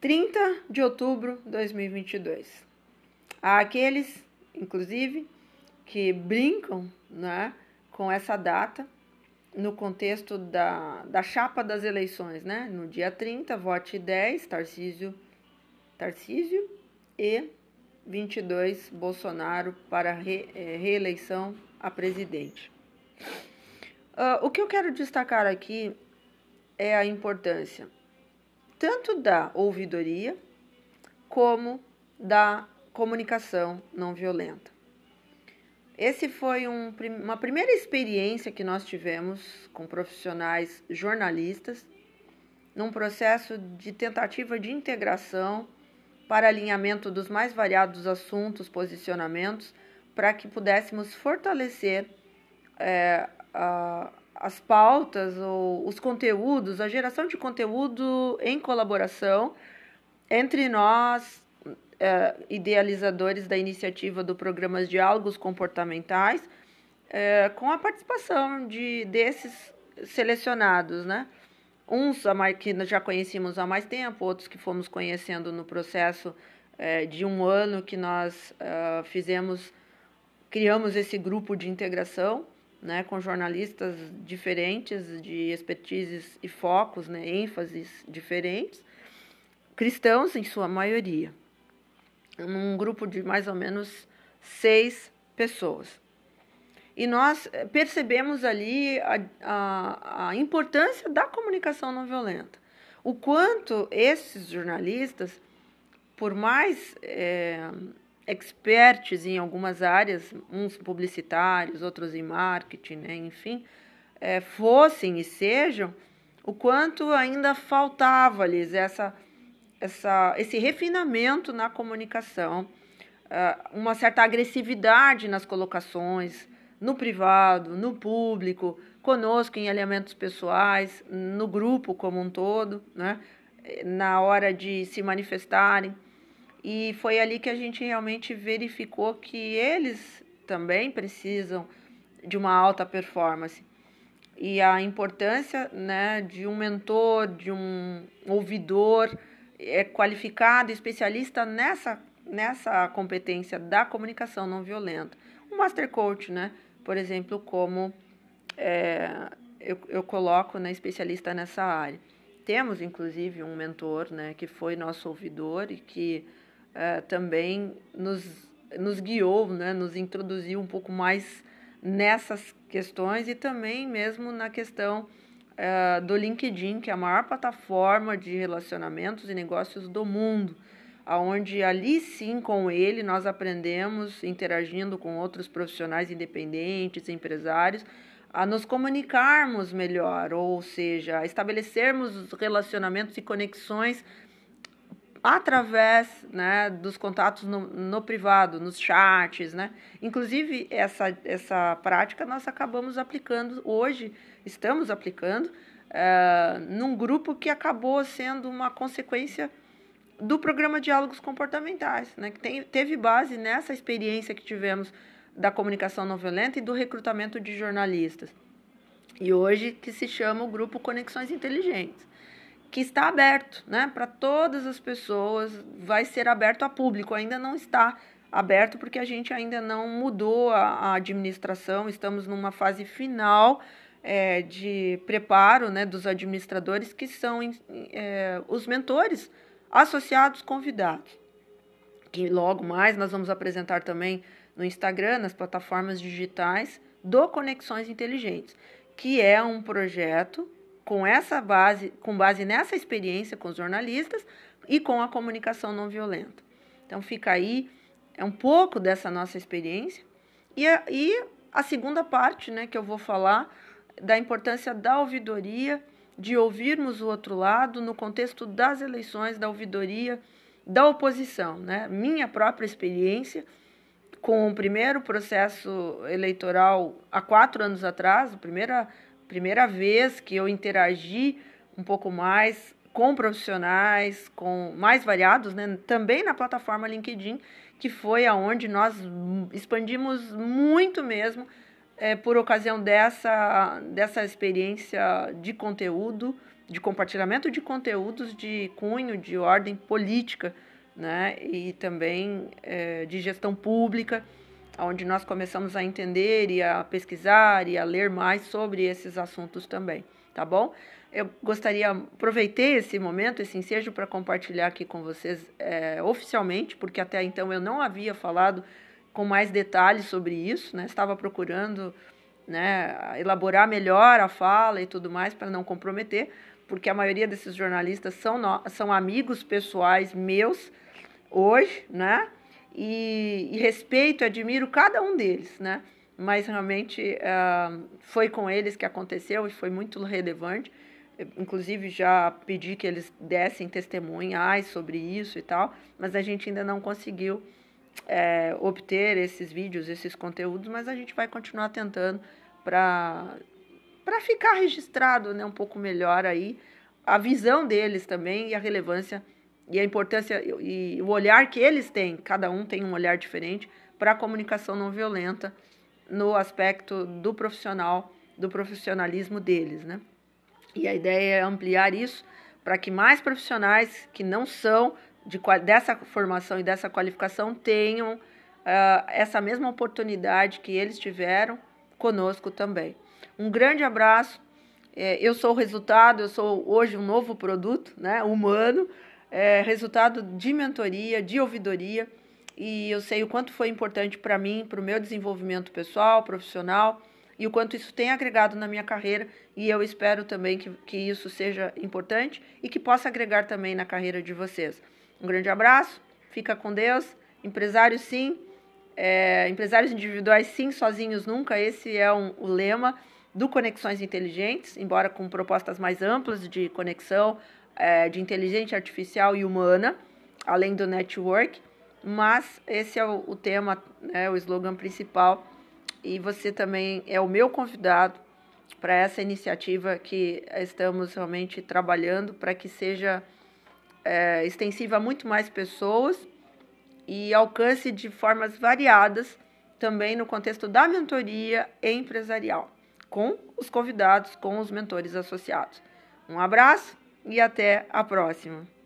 30 de outubro de 2022. Há aqueles, inclusive, que brincam né, com essa data no contexto da, da chapa das eleições, né? No dia 30, vote 10, Tarcísio, Tarcísio e 22, Bolsonaro para re, é, reeleição a presidente. Uh, o que eu quero destacar aqui é a importância tanto da ouvidoria como da comunicação não violenta. Esse foi um, uma primeira experiência que nós tivemos com profissionais jornalistas num processo de tentativa de integração para alinhamento dos mais variados assuntos, posicionamentos, para que pudéssemos fortalecer é, a, as pautas ou os conteúdos, a geração de conteúdo em colaboração entre nós, é, idealizadores da iniciativa do programa Diálogos Comportamentais, é, com a participação de desses selecionados, né? Uns que já conhecíamos há mais tempo, outros que fomos conhecendo no processo é, de um ano que nós é, fizemos, criamos esse grupo de integração, né, com jornalistas diferentes, de expertises e focos, né, ênfases diferentes, cristãos em sua maioria, num grupo de mais ou menos seis pessoas. E nós eh, percebemos ali a, a, a importância da comunicação não violenta. O quanto esses jornalistas, por mais é, experts em algumas áreas, uns publicitários, outros em marketing, né, enfim, é, fossem e sejam, o quanto ainda faltava-lhes essa, essa, esse refinamento na comunicação, uh, uma certa agressividade nas colocações, no privado, no público, conosco em alinhamentos pessoais, no grupo como um todo, né, na hora de se manifestarem. E foi ali que a gente realmente verificou que eles também precisam de uma alta performance. E a importância né, de um mentor, de um ouvidor é qualificado, especialista nessa, nessa competência da comunicação não violenta. Um master coach, né, por exemplo, como é, eu, eu coloco né, especialista nessa área. Temos, inclusive, um mentor né, que foi nosso ouvidor e que uh, também nos, nos guiou, né, nos introduziu um pouco mais nessas questões e também mesmo na questão uh, do LinkedIn, que é a maior plataforma de relacionamentos e negócios do mundo, aonde ali sim com ele nós aprendemos interagindo com outros profissionais independentes, empresários, a nos comunicarmos melhor, ou seja, a estabelecermos relacionamentos e conexões através né, dos contatos no, no, privado, nos chats, né? Inclusive, essa, essa prática nós acabamos aplicando hoje, estamos aplicando, uh, num grupo que acabou sendo uma consequência do programa Diálogos Comportamentais, né? Que tem, teve base nessa experiência que tivemos da comunicação não violenta e do recrutamento de jornalistas. E hoje que se chama o grupo Conexões Inteligentes que está aberto né, para todas as pessoas, vai ser aberto a público, ainda não está aberto porque a gente ainda não mudou a, a administração, estamos numa fase final é, de preparo né, dos administradores, que são é, os mentores associados convidados. Que logo mais nós vamos apresentar também no Instagram, nas plataformas digitais do Conexões Inteligentes, que é um projeto com essa base, com base nessa experiência com os jornalistas e com a comunicação não violenta. Então fica aí é um pouco dessa nossa experiência e a, e a segunda parte, né, que eu vou falar da importância da ouvidoria, de ouvirmos o outro lado no contexto das eleições, da ouvidoria da oposição, né? Minha própria experiência com o primeiro processo eleitoral há quatro anos atrás, a primeira primeira vez que eu interagi um pouco mais com profissionais, com mais variados, né? também na plataforma LinkedIn, que foi aonde nós expandimos muito mesmo é, por ocasião dessa, dessa experiência de conteúdo de compartilhamento de conteúdos de cunho, de ordem política, né? E também é, de gestão pública, onde nós começamos a entender e a pesquisar e a ler mais sobre esses assuntos também, tá bom? Eu gostaria, aproveitei esse momento, esse ensejo para compartilhar aqui com vocês é, oficialmente, porque até então eu não havia falado com mais detalhes sobre isso, né? Estava procurando né, elaborar melhor a fala e tudo mais para não comprometer, porque a maioria desses jornalistas são, no, são amigos pessoais meus hoje, né? E, e respeito, admiro cada um deles, né? Mas realmente uh, foi com eles que aconteceu e foi muito relevante. Inclusive já pedi que eles dessem testemunhais sobre isso e tal, mas a gente ainda não conseguiu é, obter esses vídeos, esses conteúdos, mas a gente vai continuar tentando para para ficar registrado né, um pouco melhor aí a visão deles também e a relevância e a importância e o olhar que eles têm, cada um tem um olhar diferente para a comunicação não violenta no aspecto do profissional, do profissionalismo deles, né? E a ideia é ampliar isso para que mais profissionais que não são de, dessa formação e dessa qualificação tenham uh, essa mesma oportunidade que eles tiveram conosco também. Um grande abraço. É, eu sou o resultado, eu sou hoje um novo produto né, humano, é, resultado de mentoria, de ouvidoria, e eu sei o quanto foi importante para mim, para o meu desenvolvimento pessoal, profissional, e o quanto isso tem agregado na minha carreira, e eu espero também que, que isso seja importante e que possa agregar também na carreira de vocês. Um grande abraço, fica com Deus, empresário sim, é, empresários individuais sim, sozinhos nunca, esse é um, o lema do Conexões Inteligentes, embora com propostas mais amplas de conexão é, de inteligência artificial e humana, além do network, mas esse é o, o tema, né, o slogan principal, e você também é o meu convidado para essa iniciativa que estamos realmente trabalhando para que seja é, extensiva a muito mais pessoas e alcance de formas variadas também no contexto da mentoria empresarial, com os convidados, com os mentores associados. Um abraço e até a próxima!